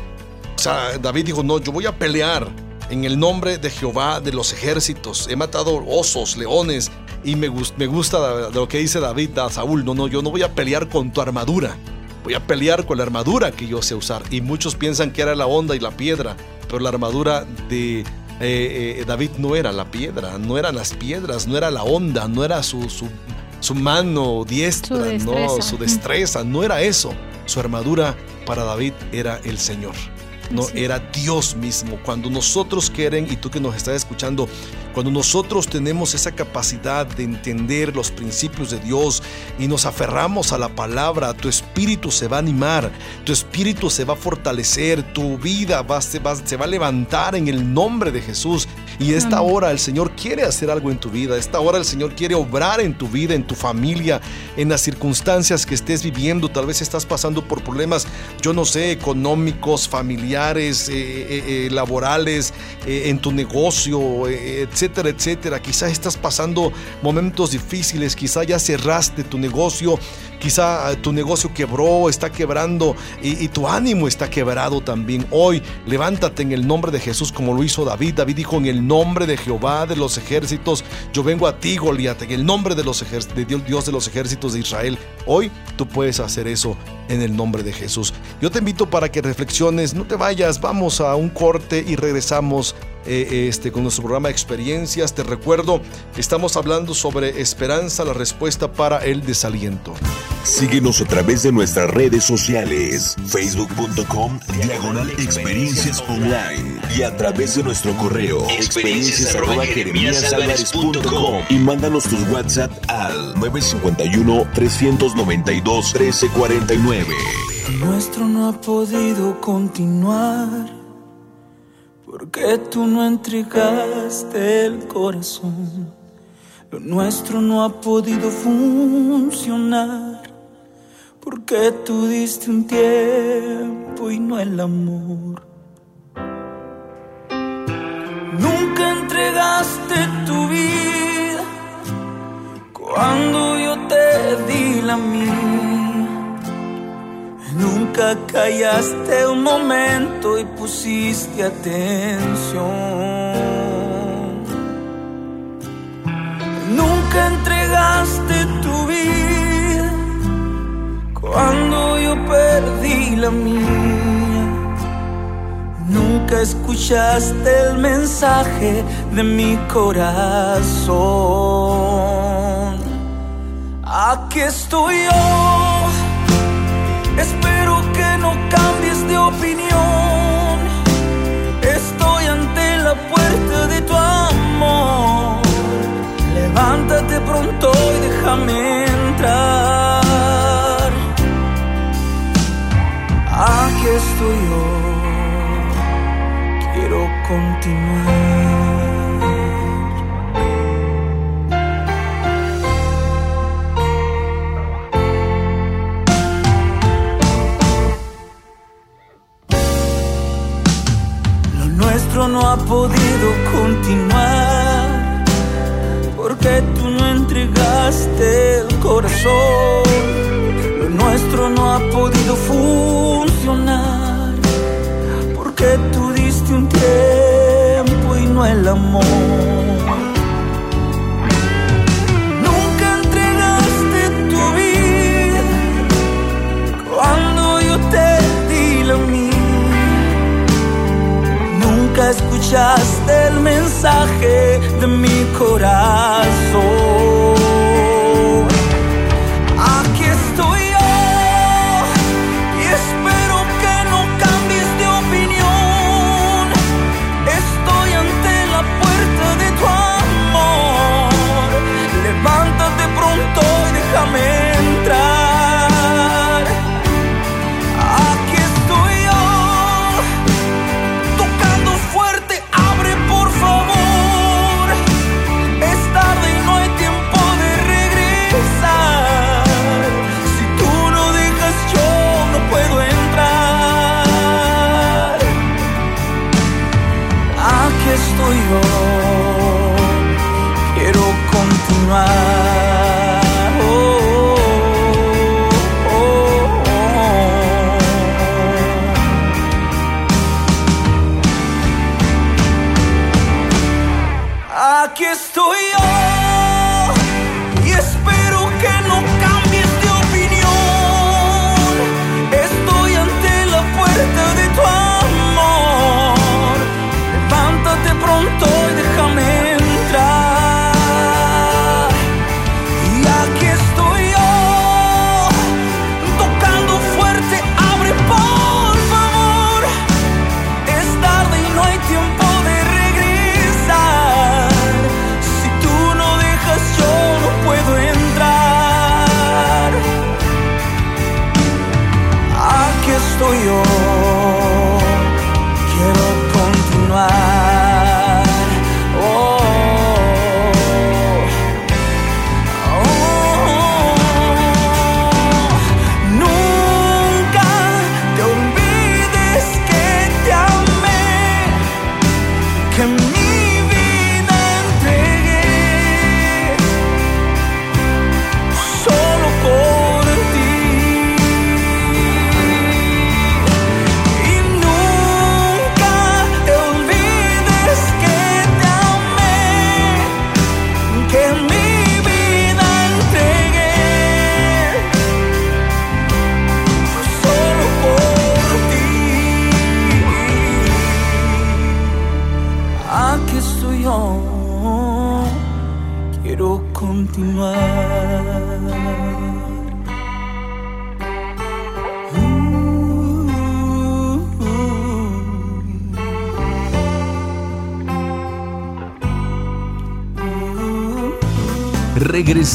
O sea, David dijo, no, yo voy a pelear en el nombre de Jehová de los ejércitos. He matado osos, leones. Y me, me gusta lo que dice David a Saúl. No, no, yo no voy a pelear con tu armadura. Voy a pelear con la armadura que yo sé usar. Y muchos piensan que era la onda y la piedra. Pero la armadura de eh, David no era la piedra, no eran las piedras, no era la onda, no era su, su, su mano diestra, no, su destreza, no era eso. Su armadura para David era el Señor. No era Dios mismo. Cuando nosotros quieren, y tú que nos estás escuchando, cuando nosotros tenemos esa capacidad de entender los principios de Dios y nos aferramos a la palabra, tu espíritu se va a animar, tu espíritu se va a fortalecer, tu vida va, se, va, se va a levantar en el nombre de Jesús. Y esta hora el Señor quiere hacer algo en tu vida. Esta hora el Señor quiere obrar en tu vida, en tu familia, en las circunstancias que estés viviendo. Tal vez estás pasando por problemas, yo no sé, económicos, familiares, eh, eh, eh, laborales, en tu negocio, etcétera. Quizás estás pasando momentos difíciles, quizás ya cerraste tu negocio, quizá tu negocio quebró, está quebrando y, y tu ánimo está quebrado también. Hoy levántate en el nombre de Jesús como lo hizo David. David dijo en el nombre de Jehová de los ejércitos, yo vengo a ti, Goliat, en el nombre de, los de Dios de los ejércitos de Israel. Hoy tú puedes hacer eso en el nombre de Jesús. Yo te invito para que reflexiones, no te vayas, vamos a un corte y regresamos eh, este, con nuestro programa Experiencias. Te recuerdo, estamos hablando sobre esperanza, la respuesta para el desaliento. Síguenos a través de nuestras redes sociales, facebook.com, diagonal experiencias online y a través de nuestro correo experiencias y mándanos tus WhatsApp al 951 392 1349. Nuestro no ha podido continuar porque tú no entregaste el corazón. Lo nuestro no ha podido funcionar Porque tú diste un tiempo y no el amor. Nunca entregaste tu vida cuando yo te di la mía. Nunca callaste un momento y pusiste atención. Nunca entregaste tu vida cuando yo perdí la mía. Nunca escuchaste el mensaje de mi corazón. Aquí estoy yo. Cambies de opinión. Estoy ante la puerta de tu amor. Levántate pronto y déjame entrar. Aquí estoy yo. Quiero continuar. No ha podido continuar porque tú no entregaste el corazón. Lo nuestro no ha podido funcionar porque tú diste un tiempo y no el amor. Escuchaste el mensaje de mi corazón.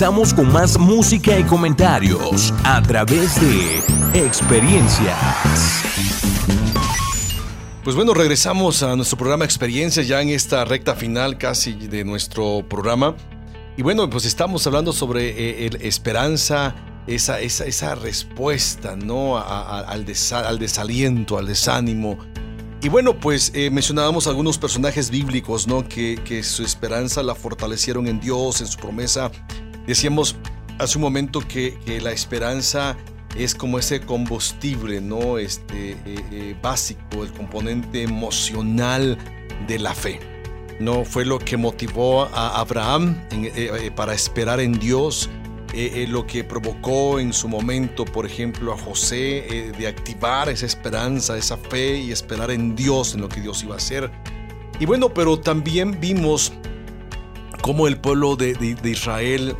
Regresamos con más música y comentarios a través de experiencias. Pues bueno, regresamos a nuestro programa Experiencias ya en esta recta final casi de nuestro programa. Y bueno, pues estamos hablando sobre eh, el esperanza esa, esa, esa respuesta ¿no? A- a- al, desa- al desaliento, al desánimo. Y bueno, pues eh, mencionábamos algunos personajes bíblicos, ¿no? Que, que su esperanza la fortalecieron en Dios, en su promesa. Decíamos hace un momento que, la esperanza es como ese combustible, ¿no? Este eh, eh, básico, el componente emocional de la fe. No fue lo que motivó a Abraham eh, para esperar en Dios, lo que provocó en su momento, por ejemplo, a José de activar esa esperanza, esa fe y esperar en Dios, en lo que Dios iba a hacer. Y bueno, pero también vimos cómo el pueblo de Israel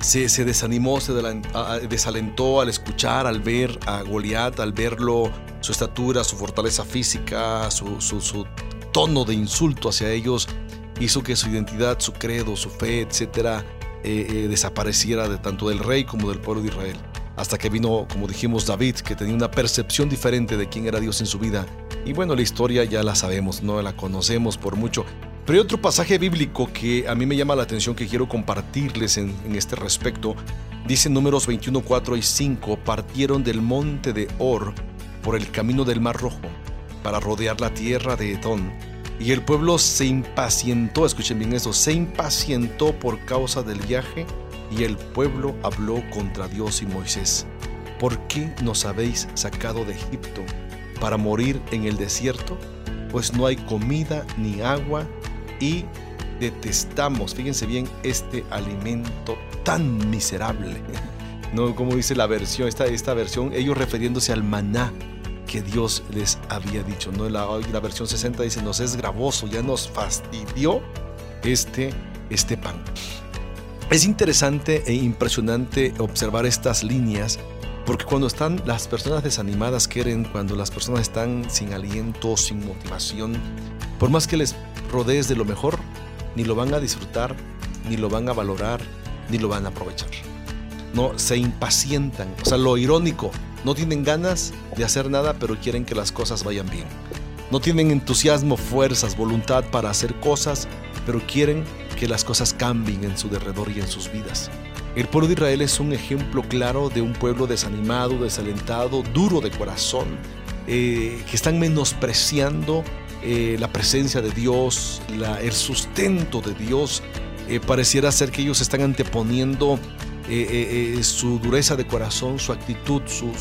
se, desanimó, se desalentó al escuchar, al ver a Goliat, al verlo, su estatura, su fortaleza física, su tono de insulto hacia ellos, hizo que su identidad, su credo, su fe, etcétera, eh, eh, desapareciera de tanto del rey como del pueblo de Israel. Hasta que vino, como dijimos, David, que tenía una percepción diferente de quién era Dios en su vida. Y bueno, la historia ya la sabemos, no la conocemos por mucho. Pero hay otro pasaje bíblico que a mí me llama la atención que quiero compartirles en, en este respecto. Dice números 21, 4 y 5, partieron del monte de Or por el camino del Mar Rojo para rodear la tierra de Edom. Y el pueblo se impacientó, escuchen bien eso, se impacientó por causa del viaje y el pueblo habló contra Dios y Moisés. ¿Por qué nos habéis sacado de Egipto para morir en el desierto? Pues no hay comida ni agua y detestamos, fíjense bien, este alimento tan miserable. No, como dice la versión, esta, esta versión, ellos refiriéndose al maná que Dios les había dicho. ¿no? La, la versión 60 dice, nos es gravoso, ya nos fastidió este, este pan. Es interesante e impresionante observar estas líneas porque cuando están las personas desanimadas quieren, cuando las personas están sin aliento, sin motivación, por más que les rodees de lo mejor, ni lo van a disfrutar, ni lo van a valorar, ni lo van a aprovechar. No, se impacientan. O sea, lo irónico, no tienen ganas de hacer nada, pero quieren que las cosas vayan bien. No tienen entusiasmo, fuerzas, voluntad para hacer cosas, pero quieren que las cosas cambien en su derredor y en sus vidas. El pueblo de Israel es un ejemplo claro de un pueblo desanimado, desalentado, duro de corazón, eh, que están menospreciando eh, la presencia de Dios, el sustento de Dios. Eh, pareciera ser que ellos están anteponiendo eh, su dureza de corazón, su actitud, su,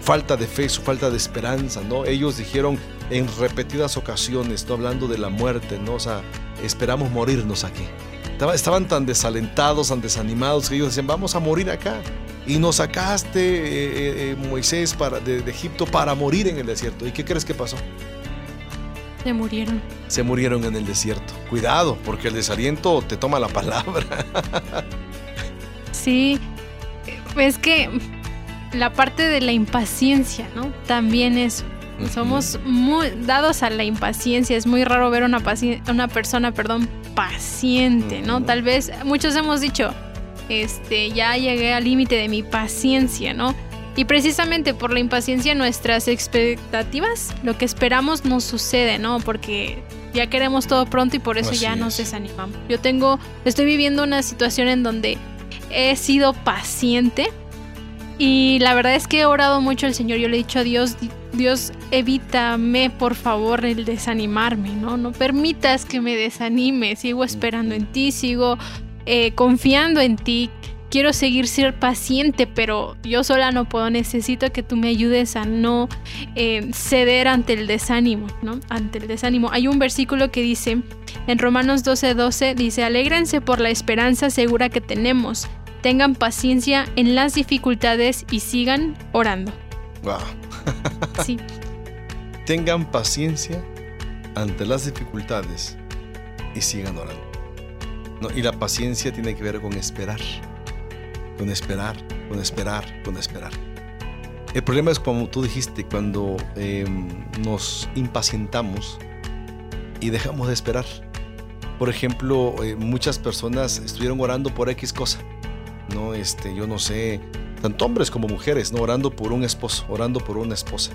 falta de fe, su falta de esperanza, ¿no? Ellos dijeron en repetidas ocasiones, ¿no? Hablando de la muerte, ¿no? Esperamos morirnos aquí. Estaba- Estaban tan desalentados, tan desanimados que ellos decían, vamos a morir acá. Y nos sacaste, Moisés, de, de Egipto para morir en el desierto. ¿Y qué crees que pasó? Se murieron. Se murieron en el desierto. Cuidado, porque el desaliento te toma la palabra. Sí, es que la parte de la impaciencia, ¿no? También es. Somos muy dados a la impaciencia. Es muy raro ver una, una persona, perdón, paciente, ¿no? Tal vez muchos hemos dicho, este, ya llegué al límite de mi paciencia, ¿no? Y precisamente por la impaciencia nuestras expectativas, lo que esperamos no sucede, ¿no? Porque ya queremos todo pronto y por eso Así ya nos es. desanimamos. Yo tengo, estoy viviendo una situación en donde he sido paciente y la verdad es que he orado mucho al Señor. Yo le he dicho a Dios, Dios, evítame por favor el desanimarme, ¿no? No permitas que me desanime. Sigo esperando en ti, sigo eh, confiando en ti. Quiero seguir ser paciente, pero yo sola no puedo. Necesito que tú me ayudes a no eh, ceder ante el desánimo, ¿no? Ante el desánimo. Hay un versículo que dice, en Romanos 12:12, 12, dice, alégrense por la esperanza segura que tenemos. Tengan paciencia en las dificultades y sigan orando. Wow. Sí, Tengan paciencia ante las dificultades y sigan orando. No, y la paciencia tiene que ver con esperar, con esperar, con esperar, con esperar. El problema es como tú dijiste, cuando eh, nos impacientamos y dejamos de esperar. Por ejemplo, eh, muchas personas estuvieron orando por X cosa. No, este, yo no sé, tanto hombres como mujeres, no orando por un esposo, orando por una esposa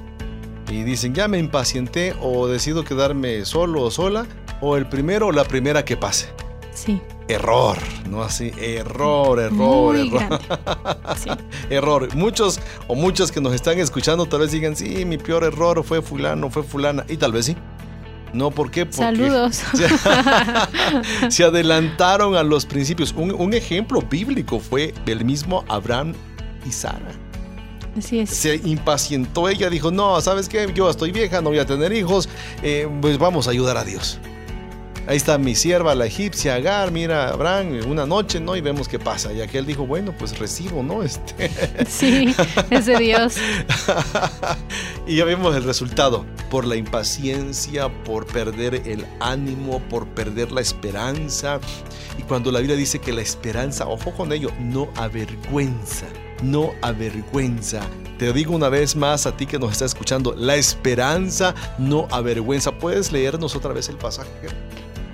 y dicen ya me impacienté o decido quedarme solo o sola o el primero o la primera que pase. Sí. Error, ¿no? Así, error, error, Muy error. Sí. error. Muchos o muchas que nos están escuchando tal vez digan, sí, mi peor error fue fulano, fue fulana. Y tal vez sí. No, ¿por qué? Porque Saludos. Se, se adelantaron a los principios. Un, un ejemplo bíblico fue el mismo Abraham y Sara. Así es. Se impacientó ella, dijo, no, ¿sabes qué? Yo estoy vieja, no voy a tener hijos, eh, pues vamos a ayudar a Dios. Ahí está mi sierva, la egipcia Agar, mira, Abraham, una noche, ¿no? Y vemos qué pasa. Y aquel dijo, bueno, pues recibo, ¿no? Este... Sí, es de Dios. y ya vemos el resultado. Por la impaciencia, por perder el ánimo, por perder la esperanza. Y cuando la Biblia dice que la esperanza, ojo con ello, no avergüenza, no avergüenza. Te digo una vez más a ti que nos está escuchando, la esperanza no avergüenza. ¿Puedes leernos otra vez el pasaje?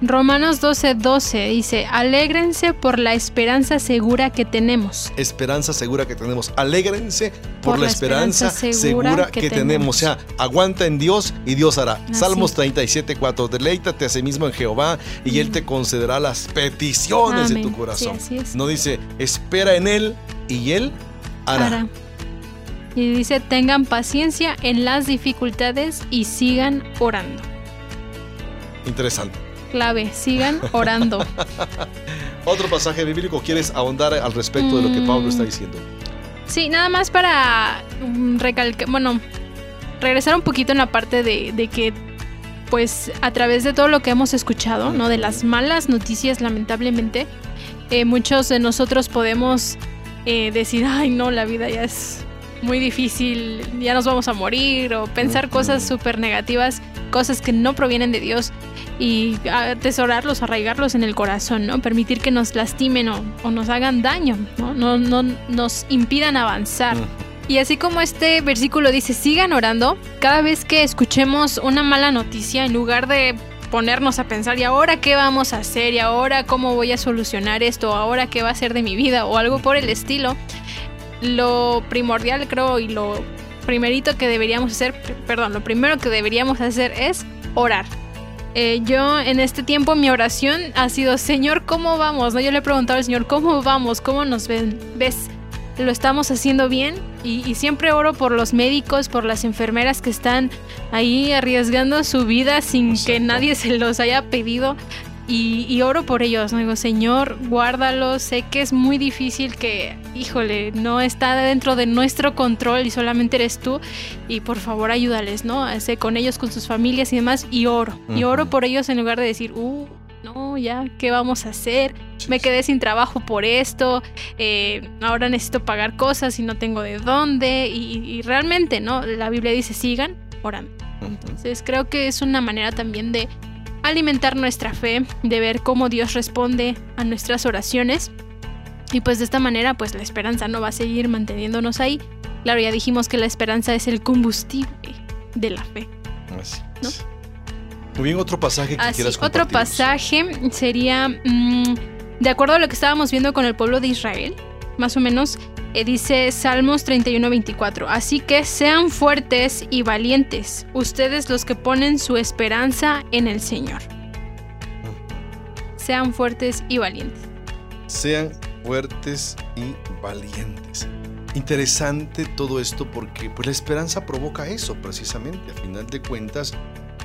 Romanos 12:12 12 dice, alégrense por la esperanza segura que tenemos. Esperanza segura que tenemos. Alégrense por, por la, esperanza, esperanza segura, segura, que, que tenemos. tenemos. O sea, aguanta en Dios y Dios hará. Así. Salmos 37:4. Deleítate a sí mismo en Jehová y mm. Él te concederá las peticiones Amén. de tu corazón. Sí, no dice, espera en Él y Él hará. hará. Y dice, tengan paciencia en las dificultades y sigan orando. Interesante clave, sigan orando. Otro pasaje bíblico, ¿quieres ahondar al respecto mm. de lo que Pablo está diciendo? Sí, nada más para um, recalcar, bueno, regresar un poquito en la parte de, de, que, pues, a través de todo lo que hemos escuchado, ¿no? De las malas noticias, lamentablemente, eh, muchos de nosotros podemos eh, decir, ay, no, la vida ya es muy difícil, ya nos vamos a morir, o pensar cosas súper negativas, cosas que no provienen de Dios y atesorarlos, arraigarlos en el corazón, ¿no? Permitir que nos lastimen o, o nos hagan daño, ¿no? No, no nos impidan avanzar. Y así como este versículo dice, sigan orando, cada vez que escuchemos una mala noticia, en lugar de ponernos a pensar, ¿y ahora qué vamos a hacer? ¿Y ahora cómo voy a solucionar esto? ¿Ahora qué va a ser de mi vida? O algo por el estilo. Lo primordial creo y lo primerito que deberíamos hacer, perdón, lo primero que deberíamos hacer es orar. Eh, yo en este tiempo mi oración ha sido, Señor, ¿cómo vamos? ¿No? Yo le he preguntado al Señor, ¿cómo vamos? ¿Cómo nos ven? ¿Ves? ¿Lo estamos haciendo bien? Y, y, siempre oro por los médicos, por las enfermeras que están ahí arriesgando su vida sin Exacto. que nadie se los haya pedido. Y, y, oro por ellos, ¿no? Digo, Señor, guárdalos, sé que es muy difícil que, híjole, no está dentro de nuestro control y solamente eres tú, y por favor ayúdales, ¿no? Sé con ellos, con sus familias y demás, y oro, uh -huh. y oro por ellos en lugar de decir, uh, no, ya, ¿qué vamos a hacer? Me quedé sin trabajo por esto, eh, ahora necesito pagar cosas y no tengo de dónde, y, y realmente, ¿no? La Biblia dice, sigan orando. Uh -huh. Entonces creo que es una manera también de alimentar nuestra fe, de ver cómo Dios responde a nuestras oraciones. Y pues de esta manera, pues la esperanza no va a seguir manteniéndonos ahí. Claro, ya dijimos que la esperanza es el combustible de la fe. Así ¿no? Muy bien, otro pasaje que Así, quieras Otro pasaje sería, mmm, de acuerdo a lo que estábamos viendo con el pueblo de Israel, más o menos, dice Salmos 31-24, así que sean fuertes y valientes, ustedes los que ponen su esperanza en el Señor. Sean fuertes y valientes. Sean fuertes y valientes. Interesante todo esto porque pues, la esperanza provoca eso precisamente. A final de cuentas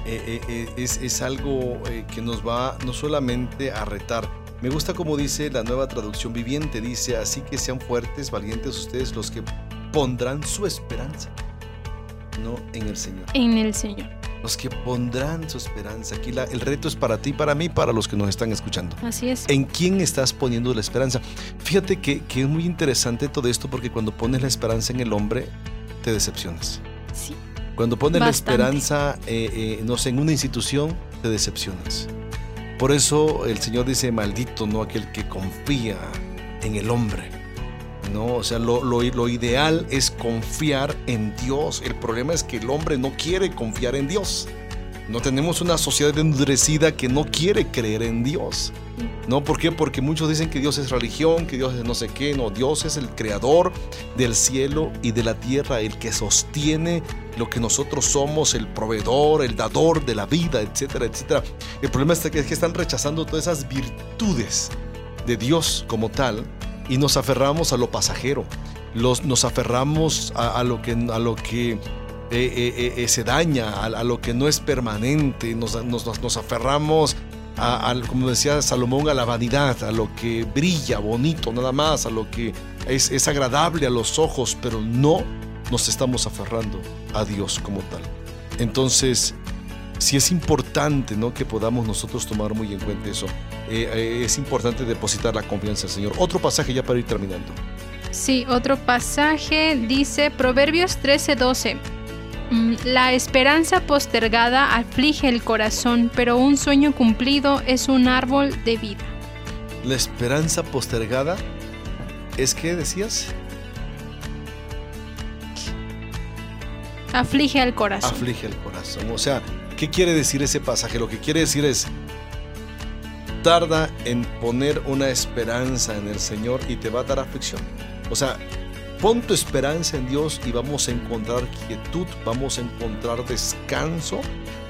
eh, eh, es, es, algo eh, que nos va no solamente a retar, me gusta como dice la nueva traducción viviente, dice, así que sean fuertes, valientes ustedes los que pondrán su esperanza, no en el Señor. En el Señor. Los que pondrán su esperanza. Aquí la, el reto es para ti, para mí, para los que nos están escuchando. Así es. ¿En quién estás poniendo la esperanza? Fíjate que, que es muy interesante todo esto porque cuando pones la esperanza en el hombre, te decepcionas. Sí. Cuando pones Bastante. la esperanza, eh, eh, no sé, en una institución, te decepcionas. Por eso el Señor dice, maldito, no aquel que confía en el hombre. No, o sea, lo, lo, lo, ideal es confiar en Dios. El problema es que el hombre no quiere confiar en Dios. No tenemos una sociedad endurecida que no quiere creer en Dios. ¿No? ¿Por qué? Porque muchos dicen que Dios es religión, que Dios es no sé qué. No, Dios es el creador del cielo y de la tierra, el que sostiene lo que nosotros somos, el proveedor, el dador de la vida, etcétera, etcétera. El problema es que, es que están rechazando todas esas virtudes de Dios como tal y nos aferramos a lo pasajero, los, nos aferramos a, lo que, a lo que eh, eh, eh, se daña, a, a, lo que no es permanente, nos, nos, nos aferramos a, a, como decía Salomón, a la vanidad, a lo que brilla bonito nada más, a lo que es, es agradable a los ojos, pero no nos estamos aferrando a Dios como tal. Entonces, sí es importante ¿no? que podamos nosotros tomar muy en cuenta eso. Eh, eh, es importante depositar la confianza el Señor. Otro pasaje ya para ir terminando. Sí, otro pasaje dice Proverbios 13:12. Mm, La esperanza postergada aflige el corazón, pero un sueño cumplido es un árbol de vida. La esperanza postergada es que decías? Aflige al corazón. Aflige el corazón. O sea, ¿qué quiere decir ese pasaje? Lo que quiere decir es, tarda en poner una esperanza en el Señor y te va a dar aflicción. O sea, pon tu esperanza en Dios y vamos a encontrar quietud, vamos a encontrar descanso.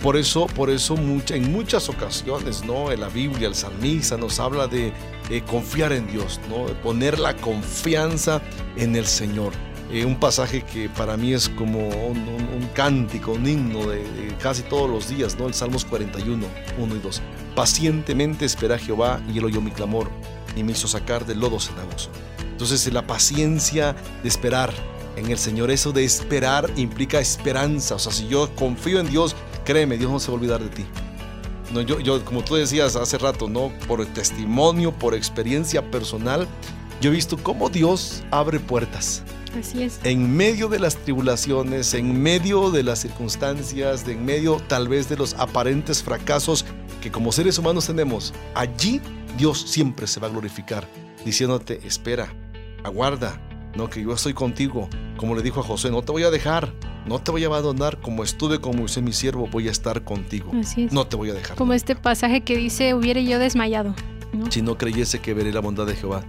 Por eso, por eso en muchas ocasiones, ¿no? En la Biblia, el salmista nos habla de, de confiar en Dios, ¿no? De poner la confianza en el Señor. Eh, un pasaje que para mí es como un, cántico, un himno de, casi todos los días, ¿no? El Salmos 41, 1 y 2. Pacientemente espera a Jehová y él oyó mi clamor y me hizo sacar del lodo cenagoso. Entonces la paciencia de esperar en el Señor, eso de esperar implica esperanza. O sea, si yo confío en Dios, créeme, Dios no se va a olvidar de ti. No, yo, yo, como tú decías hace rato, ¿no? Por testimonio, por experiencia personal, yo he visto cómo Dios abre puertas. Así es. En medio de las tribulaciones, en medio de las circunstancias, de en medio tal vez de los aparentes fracasos que como seres humanos tenemos, allí Dios siempre se va a glorificar, diciéndote, espera, aguarda, no que yo estoy contigo, como le dijo a José, no te voy a dejar, no te voy a abandonar, como estuve con Moisés mi siervo, voy a estar contigo. Así es. No te voy a dejar. Como este pasaje que dice, hubiera yo desmayado. ¿no? Si no creyese que veré la bondad de Jehová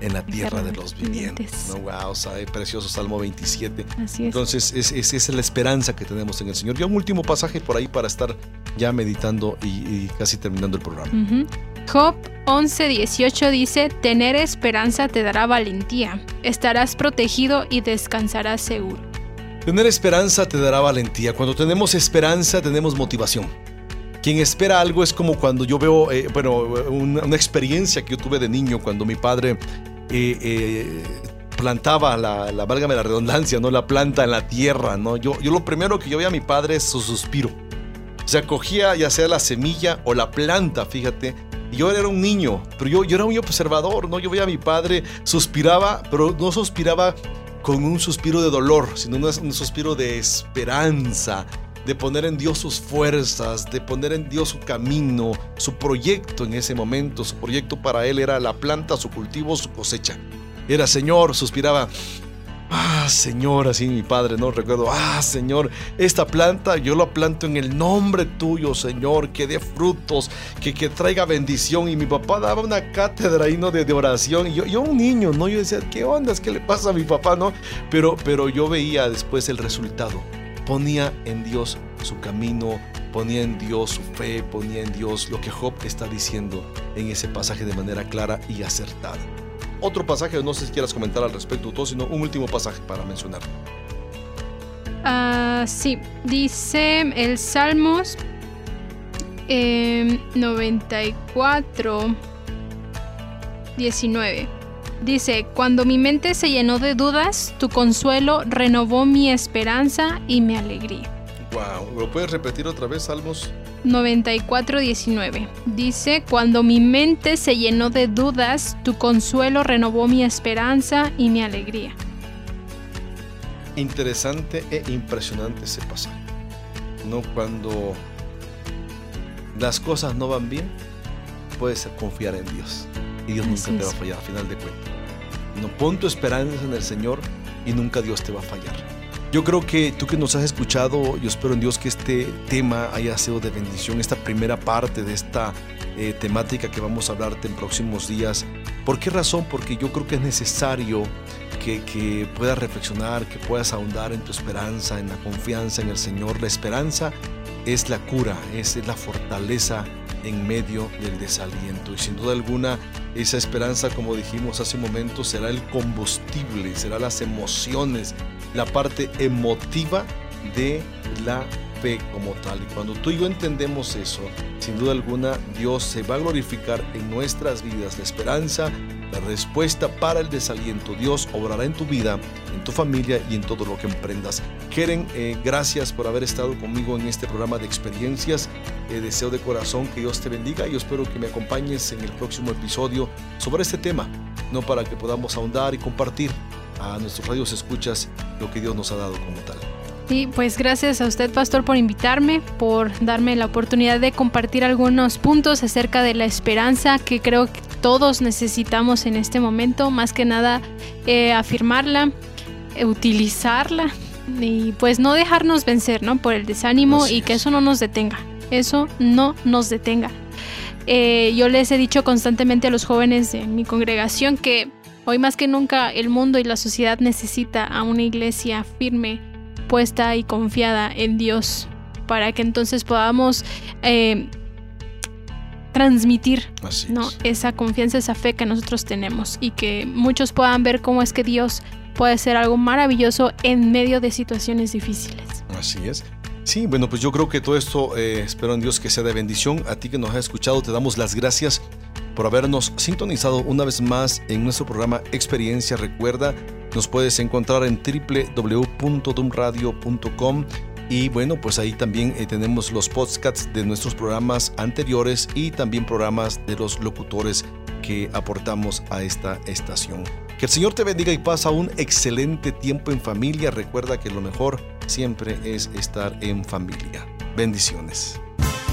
en la tierra de los vivientes. ¿no? Wow, sea, precioso Salmo 27. Así es. Entonces, es, es, es, la esperanza que tenemos en el Señor. Y un último pasaje por ahí para estar ya meditando y, y casi terminando el programa. Uh -huh. Job 11, 18 dice, tener esperanza te dará valentía, estarás protegido y descansarás seguro. Tener esperanza te dará valentía. Cuando tenemos esperanza tenemos motivación. Quien espera algo es como cuando yo veo, eh, bueno, una, una, experiencia que yo tuve de niño cuando mi padre eh, eh, plantaba la, la, válgame la redundancia, ¿no? La planta en la tierra, ¿no? Yo, yo lo primero que yo veía a mi padre es su suspiro. O sea, cogía ya sea la semilla o la planta, fíjate, yo era un niño, pero yo, yo era un observador, ¿no? Yo veía a mi padre, suspiraba, pero no suspiraba con un suspiro de dolor, sino un suspiro de esperanza, de poner en Dios sus fuerzas, de poner en Dios su camino, su proyecto en ese momento. Su proyecto para él era la planta, su cultivo, su cosecha. Era Señor, suspiraba. Ah, Señor, así mi padre, no recuerdo. Ah, Señor, esta planta yo la planto en el nombre tuyo, Señor, que dé frutos, que, que traiga bendición. Y mi papá daba una cátedra ahí, ¿no? De, de oración. Y yo, yo, un niño, ¿no? Yo decía, ¿qué onda? ¿Qué le pasa a mi papá, no? Pero, pero yo veía después el resultado ponía en Dios su camino, ponía en Dios su fe, ponía en Dios lo que Job está diciendo en ese pasaje de manera clara y acertada. Otro pasaje, no sé si quieras comentar al respecto tú, sino un último pasaje para mencionar. Uh, sí, dice el Salmos eh, 94, 19. Dice, cuando mi mente se llenó de dudas, tu consuelo renovó mi esperanza y mi alegría. Wow, ¿lo puedes repetir otra vez, Salmos? 94:19. Dice, cuando mi mente se llenó de dudas, tu consuelo renovó mi esperanza y mi alegría. Interesante e impresionante ese pasaje. No cuando las cosas no van bien, puedes confiar en Dios y Dios nunca te va a fallar, a final de cuentas. No pon tu esperanza en el Señor y nunca Dios te va a fallar. Yo creo que tú que nos has escuchado, yo espero en Dios que este tema haya sido de bendición, esta primera parte de esta eh, temática que vamos a hablarte en próximos días. ¿Por qué razón? Porque yo creo que es necesario que, que puedas reflexionar, que puedas ahondar en tu esperanza, en la confianza en el Señor. La esperanza es la cura, es la fortaleza en medio del desaliento. Y sin duda alguna, esa esperanza, como dijimos hace un momento, será el combustible, será las emociones, la parte emotiva de la fe como tal. Y cuando tú y yo entendemos eso, sin duda alguna, Dios se va a glorificar en nuestras vidas. La esperanza la respuesta para el desaliento. Dios obrará en tu vida, en tu familia y en todo lo que emprendas. Keren, eh, gracias por haber estado conmigo en este programa de experiencias. Eh, deseo de corazón que Dios te bendiga y espero que me acompañes en el próximo episodio sobre este tema, no para que podamos ahondar y compartir a nuestros radios escuchas lo que Dios nos ha dado como tal. Sí, pues gracias a usted, pastor, por invitarme, por darme la oportunidad de compartir algunos puntos acerca de la esperanza que creo que todos necesitamos en este momento, más que nada eh, afirmarla, eh, utilizarla y pues no dejarnos vencer, ¿no? Por el desánimo Así y que es. eso no nos detenga, eso no nos detenga. Eh, yo les he dicho constantemente a los jóvenes de mi congregación que hoy más que nunca el mundo y la sociedad necesita a una iglesia firme, puesta y confiada en Dios para que entonces podamos eh, transmitir Así ¿no? es. esa confianza, esa fe que nosotros tenemos y que muchos puedan ver cómo es que Dios puede hacer algo maravilloso en medio de situaciones difíciles. Así es. Sí, bueno, pues yo creo que todo esto, eh, espero en Dios que sea de bendición. A ti que nos has escuchado, te damos las gracias por habernos sintonizado una vez más en nuestro programa Experiencia. Recuerda, nos puedes encontrar en www.dumradio.com y bueno, pues ahí también eh, tenemos los podcasts de nuestros programas anteriores y también programas de los locutores que aportamos a esta estación. Que el Señor te bendiga y pasa un excelente tiempo en familia. Recuerda que lo mejor siempre es estar en familia. Bendiciones.